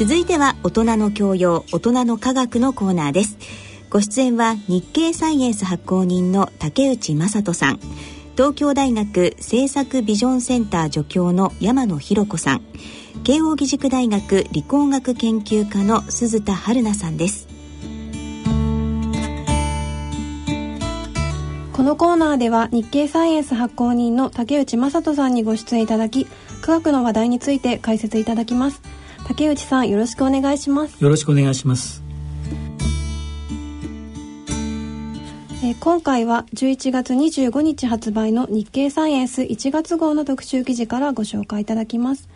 続いては大人の教養大人の科学のコーナーです。ご出演は日経サイエンス発行人の竹内正人さん。東京大学政策ビジョンセンター助教の山野博子さん。慶應義塾大学理工学研究科の鈴田春奈さんです。このコーナーでは日経サイエンス発行人の竹内正人さんにご出演いただき科学の話題について解説いただきます。竹内さんよろしくお願いします。よろしくお願いします。え今回は11月25日発売の日経サイエンス1月号の特集記事からご紹介いただきます、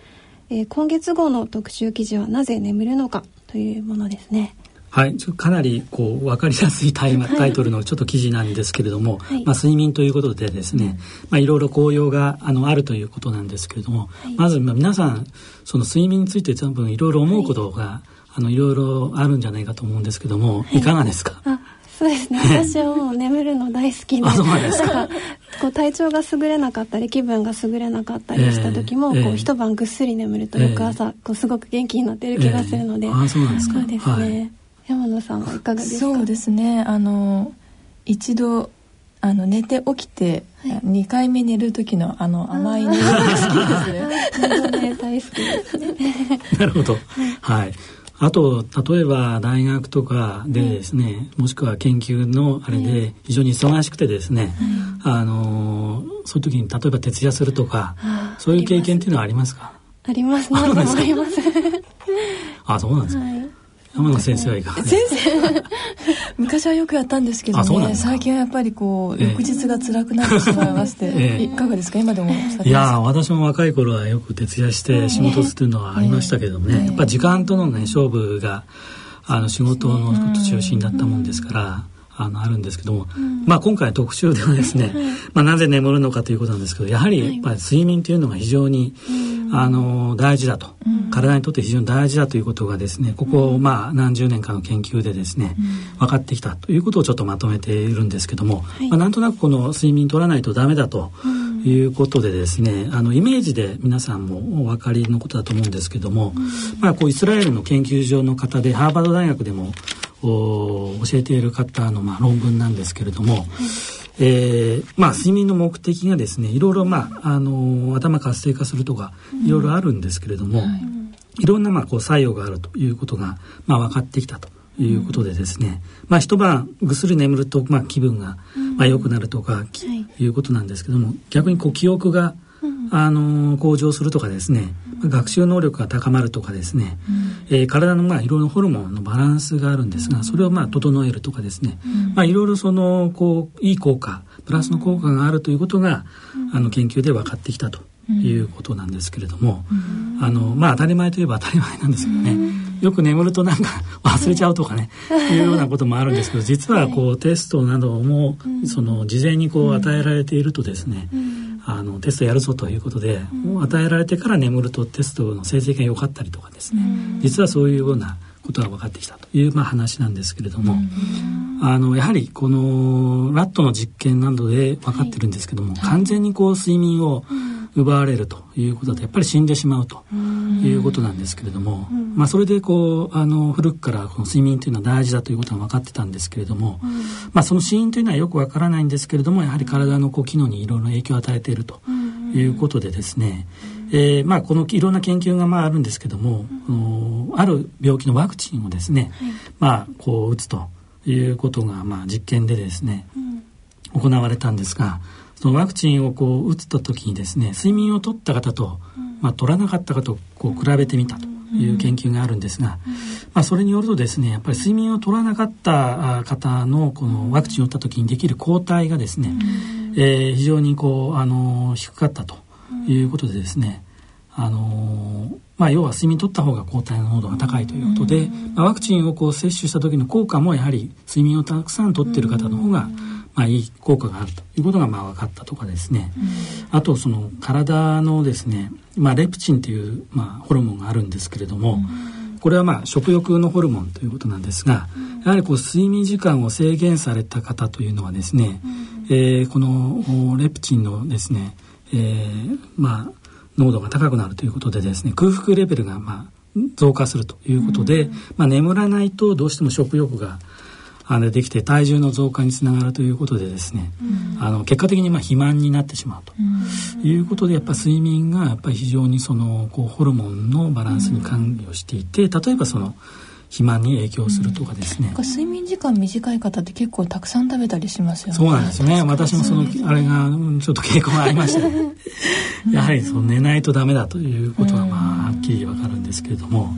えー、今月号の特集記事はなぜ眠るのかというものですねはい、かなりこう分かりやすいタイタイトルのちょっと記事なんですけれども、はい、まあ、睡眠ということでですね、まあ、いろいろ効用があのあるということなんですけれども、はい、まずまあ皆さんその睡眠について多分いろいろ思うことが、はい、あのいろいろあるんじゃないかと思うんですけども、い、かがですか？そうですね。私はもう眠るの大好きでそうですか？こう体調が優れなかったり気分が優れなかったりした時も、えー、こう一晩ぐっすり眠ると翌朝、こうすごく元気になってる気がするので、えー、あそうなんですか？そうですね、山野さんはいかがですか？そうですね。あの一度あの寝て起きて、はい、2回目寝る時のあの甘い匂いが好きですね。ね 大好きですね。なるほど。はい。あと例えば大学とかでですね、もしくは研究のあれで非常に忙しくてですね、あのそういう時に例えば徹夜するとか、そういう経験っていうのはありますか？あります何度もあります。あそうなんですか、はい山野先生はいかが先生。昔はよくやったんですけどね。最近はやっぱりこう、翌日が辛くなってしまいまして、えー、いかがですか？今でもいや私も若い頃はよく徹夜して仕事するのはありましたけどもね、えー、やっぱ時間とのね勝負があの仕事の中心だったもんですから、あのあるんですけども、うん、まあ今回特集ではですね、まあなぜ眠るのかということなんですけどやはりやっぱり睡眠というのが非常に、あの大事だと、体にとって非常に大事だということがですねここ、まあ何十年かの研究でですね、分かってきたということをちょっとまとめているんですけども、はい、まあ、なんとなくこの睡眠取らないとダメだということでですね、あのイメージで皆さんもお分かりのことだと思うんですけども、まあこうイスラエルの研究所の方でハーバード大学でも教えている方のまあ論文なんですけれども、えー、まあ睡眠の目的がですねいろいろまああの頭活性化するとかいろいろあるんですけれども、い、ろんなまあこう作用があるということがまあ分かってきたということでですね、まあ一晩ぐっすり眠るとまあ気分がまあ良くなるとか、い、うことなんですけども逆にこう記憶があの向上するとかですね、学習能力が高まるとかですね、うん、えー、体のまあいろいろホルモンのバランスがあるんですが、それをまあ整えるとかですね、まあいろいろそのこういい効果プラスの効果があるということが、あの研究で分かってきたということなんですけれども、あのまあ当たり前といえば当たり前なんですけどね、よく眠るとなんか忘れちゃうとかね、いうようなこともあるんですけど実はこう テストなども、その事前にこう与えられているとですね、あのテストやるぞということで、うん、与えられてから眠るとテストの成績が良かったりとかですね、うん、実はそういうようなことが分かってきたという、まあ、話なんですけれども、うん、あのやはりこのラットの実験などで分かってるんですけども、はい、完全にこう睡眠を奪われるということだとやっぱり死んでしまうということなんですけれども、まあ、それでこうあの古くからこの睡眠というのは大事だということが分かってたんですけれども、まあ、その死因というのはよく分からないんですけれどもやはり体のこう機能にいろいろ影響を与えているということでですね、えーまあ、このいろんな研究がまああるんですけども、ある病気のワクチンをですね、まあ、こう打つということがまあ実験でですね、行われたんですがそのワクチンをこう打つと時にですね睡眠を取った方と、まあ、取らなかった方とこう比べてみたという研究があるんですが、まあ、それによるとですねやっぱり睡眠を取らなかった方のこのワクチンを打った時にできる抗体がですね、えー、非常にこうあの低かったということでですね、あのまあ、要は睡眠取った方が抗体の濃度が高いということで、まあ、ワクチンをこう接種した時の効果もやはり睡眠をたくさん取っている方の方が、まあ、いい効果があるということがまあ分かったとかですね、あとその体のですね、まあ、レプチンという、まあ、ホルモンがあるんですけれども、これはまあ食欲のホルモンということなんですが、やはりこう睡眠時間を制限された方というのはですね、えー、このレプチンのですね、えー、まあ濃度が高くなるということでですね空腹レベルがまあ増加するということで、まあ、眠らないとどうしても食欲があのできて体重の増加につながるということでですね、うん、あの結果的にまあ肥満になってしまうと。いうことでやっぱ睡眠がやっぱり非常にそのこうホルモンのバランスに関与していて例えばその肥満に影響するとかですね、うん、睡眠時間短い方って結構たくさん食べたりしますよね。そうなんですね。私もそのあれがちょっと傾向がありました、ね、やはりその寝ないとダメだということはまあはっきりわかるんですけれども、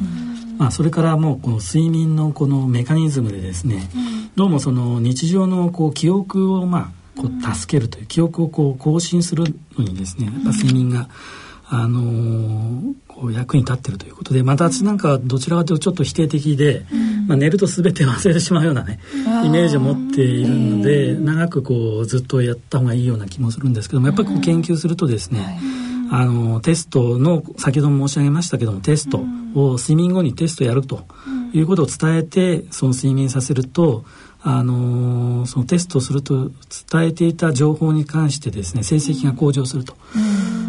まあ、それからもうこの睡眠のこのメカニズムでですね、どうもその日常のこう記憶をまあこう助けるという記憶をこう更新するのにですねやっぱ睡眠が、あのー、こう役に立ってるということでまた私なんかはどちらかというとちょっと否定的で、まあ、寝ると全て忘れてしまうようなねイメージを持っているので長くこうずっとやった方がいいような気もするんですけどもやっぱりこう研究するとですね、あのテストの先ほども申し上げましたけどもテストを睡眠後にテストやるということを伝えてその睡眠させるとあのそのテストをすると伝えていた情報に関してですね成績が向上すると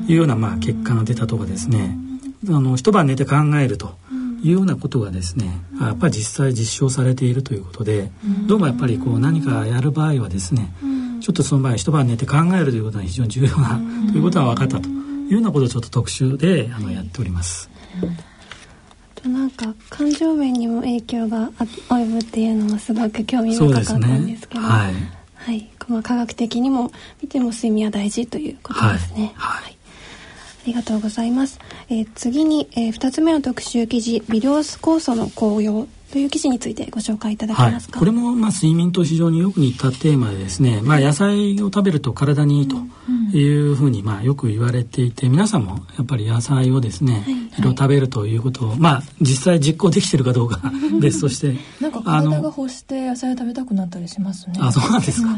いうようなまあ結果が出たとかですね。あの一晩寝て考えるというようなことがですねやっぱり実際実証されているということでどうもやっぱりこう何かやる場合はですねちょっとその場合一晩寝て考えるということが非常に重要なということが分かったというようなことをちょっと特集であのやっております。となんか感情面にも影響が及ぶっていうのもすごく興味深かったんですけど、ね、はい、はい、まあ、科学的にも見ても睡眠は大事ということですね。はい、はい、ありがとうございます。えー、次に、えー、2つ目の特集記事微量酵素の効用という記事についてご紹介いただけますか、はい、これもまあ睡眠と非常によく似たテーマでですね、まあ、野菜を食べると体にいいというふうにまあよく言われていて皆さんもやっぱり野菜をですね、い。ろいろ食べるということをまあ実際実行できてるかどうか 別としてなんか体が欲して野菜を食べたくなったりしますね。あそうなんですか、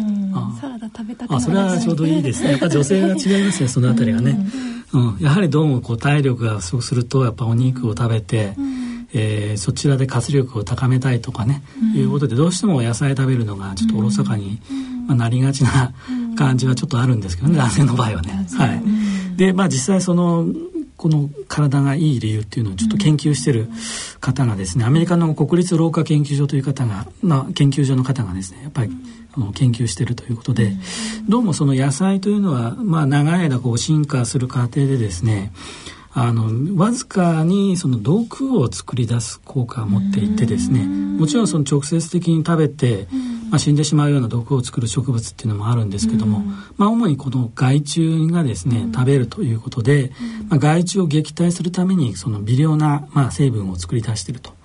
サラダ食べたくなあそれはちょうどいいですね。やっぱ女性が違いますね そのあたりがね、うん、やはりどうもこう体力が不足するとやっぱお肉を食べて、うんえー、そちらで活力を高めたいとかね、うん、いうことでどうしても野菜食べるのがちょっとおろそかに、まあ、なりがちな感じはちょっとあるんですけどね、男性の場合はね。はい、でまあ実際そのこの体がいい理由っていうのをちょっと研究してる方がですねアメリカの国立老化研究所という方が、まあ、研究所の方がですねやっぱりあの研究してるということでどうもその野菜というのは、まあ、長い間こう進化する過程でですねあのわずかにその毒を作り出す効果を持っていてですねもちろんその直接的に食べて、まあ、死んでしまうような毒を作る植物っていうのもあるんですけども、まあ、主にこの害虫がですね食べるということで、まあ、害虫を撃退するためにその微量な、まあ、成分を作り出していると。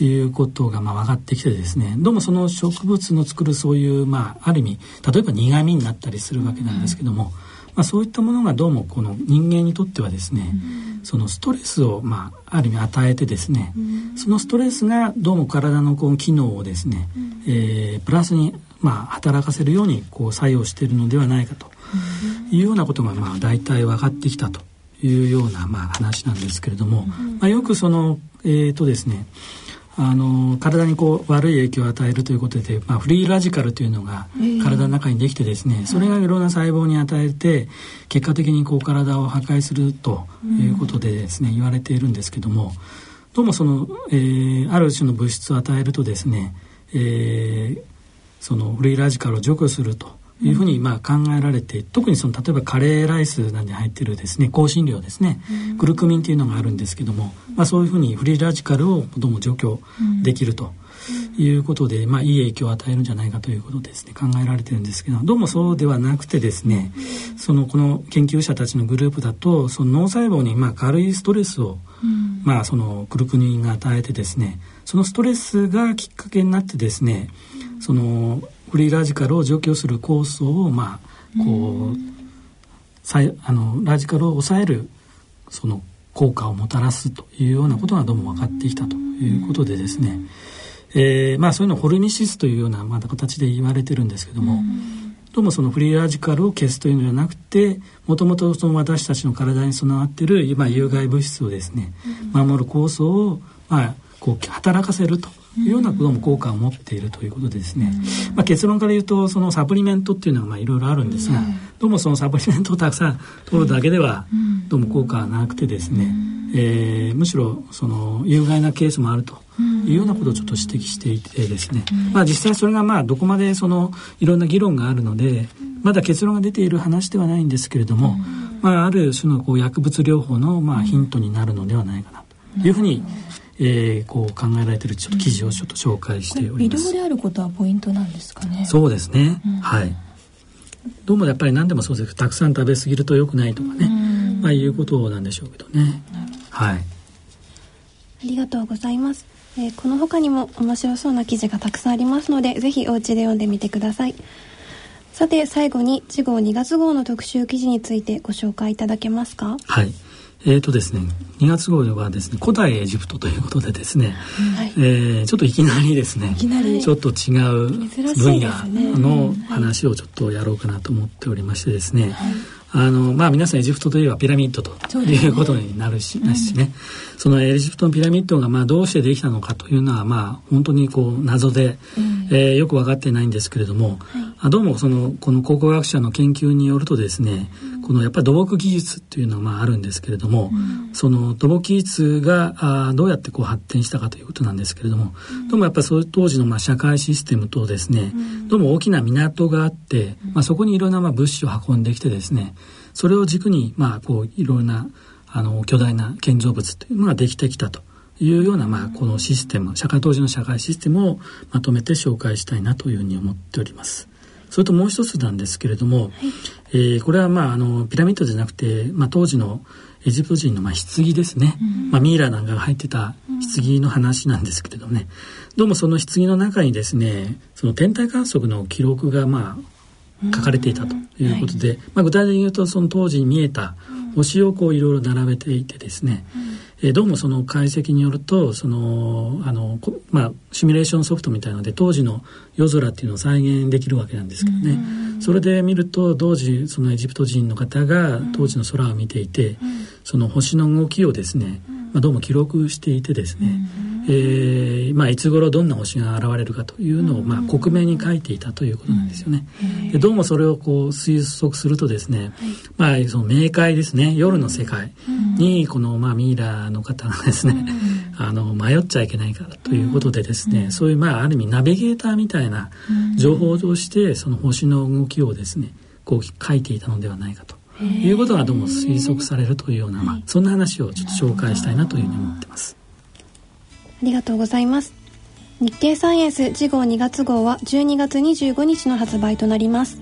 いうことがまあ分かってきてですねどうもその植物の作るそういう、まあ、ある意味例えば苦味になったりするわけなんですけども、まあ、そういったものがどうもこの人間にとってはですね、うん、そのストレスを、まあ、ある意味与えてですね、うん、そのストレスがどうも体のこの機能をですね、うん、えー、プラスに、まあ、働かせるようにこう作用しているのではないかというようなことが、まあ、大体分かってきたというような、まあ、話なんですけれども、まあ、よくその、えーとですねあの体にこう悪い影響を与えるということで、まあ、フリーラジカルというのが体の中にできてですね、それがいろんな細胞に与えて結果的にこう体を破壊するということでですね、言われているんですけどもどうもその、えー、ある種の物質を与えるとですね、えー、そのフリーラジカルを除去するというふうにまあ考えられて、特にその例えばカレーライスなんに入ってるですね香辛料ですね、グルクミンっていうのがあるんですけども、まあ、そういうふうにフリーラジカルをどうも除去できると。いうことで、まあ、いい影響を与えるんじゃないかということですね考えられてるんですけどどうもそうではなくてですねそのこの研究者たちのグループだとその脳細胞にまあ軽いストレスを、まあ、そのグルクミンが与えてですねそのストレスがきっかけになってですねそのフリーラジカルを除去する酵素をまあこう、さあのラジカルを抑えるその効果をもたらすというようなことがどうも分かってきたということでですね、えー、まあそういうのをホルミシスというようなまた形で言われてるんですけども、どうもそのフリーラジカルを消すというのではなくてもともとその私たちの体に備わっている今有害物質をですね、守る酵素をまあこう働かせると。いうようなことも効果を持っているということでですね、まあ、結論から言うとそのサプリメントっていうのはまあいろいろあるんですが、どうもそのサプリメントをたくさん取るだけではどうも効果はなくてですね、ええー、むしろその有害なケースもあるというようなことをちょっと指摘していてですね、まあ、実際それがまあどこまでそのいろんな議論があるのでまだ結論が出ている話ではないんですけれども、まあ、ある種のこう薬物療法のまあヒントになるのではないかなというふうに、えー、こう考えられているちょっと記事をちょっと紹介しております。微量であることはポイントなんですかね？そうですね。うん、はい。どうもやっぱり何でもそうですたくさん食べ過ぎると良くないとかね、まあいうことなんでしょうけどね。はい。ありがとうございます。えー、この他にも面白そうな記事がたくさんありますので、ぜひお家で読んでみてください。さて最後に次号2月号の特集記事についてご紹介いただけますか？はい。えーとですね、2月号ではですね古代エジプトということでですね、はい、えー、ちょっといきなりですねちょっと違う分野の話をちょっとやろうかなと思っておりましてですね、はい。あのまあ皆さんエジプトといえばピラミッドということになるし,、ね、しね、そのエジプトのピラミッドがまあどうしてできたのかというのはまあ本当にこう謎で、うん、えー、よく分かっていないんですけれども、はい、どうもそのこの考古学者の研究によるとですね、うん、このやっぱり土木技術っていうのはまああるんですけれども、うん、その土木技術があどうやってこう発展したかということなんですけれども、どうもやっぱり当時のまあ社会システムとですね、どうも大きな港があって、まあ、そこにいろんなまあ物資を運んできてですねそれを軸に、まあ、こういろんなあの巨大な建造物というのができてきたというような、まあ、このシステム社会当時の社会システムをまとめて紹介したいなというふうに思っております。それともう一つなんですけれども、はい、えー、これはまああのピラミッドじゃなくて、まあ、当時のエジプト人のまあ棺ですね、うん、まあ、ミイラなんかが入ってた棺の話なんですけれどもね、どうもその棺の中にですねその天体観測の記録がまあ書かれていたということで、はい、まあ、具体的に言うとその当時に見えた星をこういろいろ並べていてですね、うん、えどうもその解析によるとそのあの、まあ、シミュレーションソフトみたいなので当時の夜空っていうのを再現できるわけなんですけどね、うん、それで見ると当時そのエジプト人の方が当時の空を見ていて、うん、その星の動きをですね、まあ、どうも記録していてですね、えーまあ、いつ頃どんな星が現れるかというのを、まあ、克明に書いていたということなんですよね。でどうもそれをこう推測するとですね、まあ、その冥界ですね。夜の世界にこの、まあ、ミイラの方がですね、あの迷っちゃいけないからということでですね、そういう、まあ、ある意味ナビゲーターみたいな情報としてその星の動きをですねこう書いていたのではないかと。いうことがどうも推測されるというような、まあ、そんな話をちょっと紹介したいなというふうに思ってます。ありがとうございます。日経サイエンス次号2月号は12月25日の発売となります。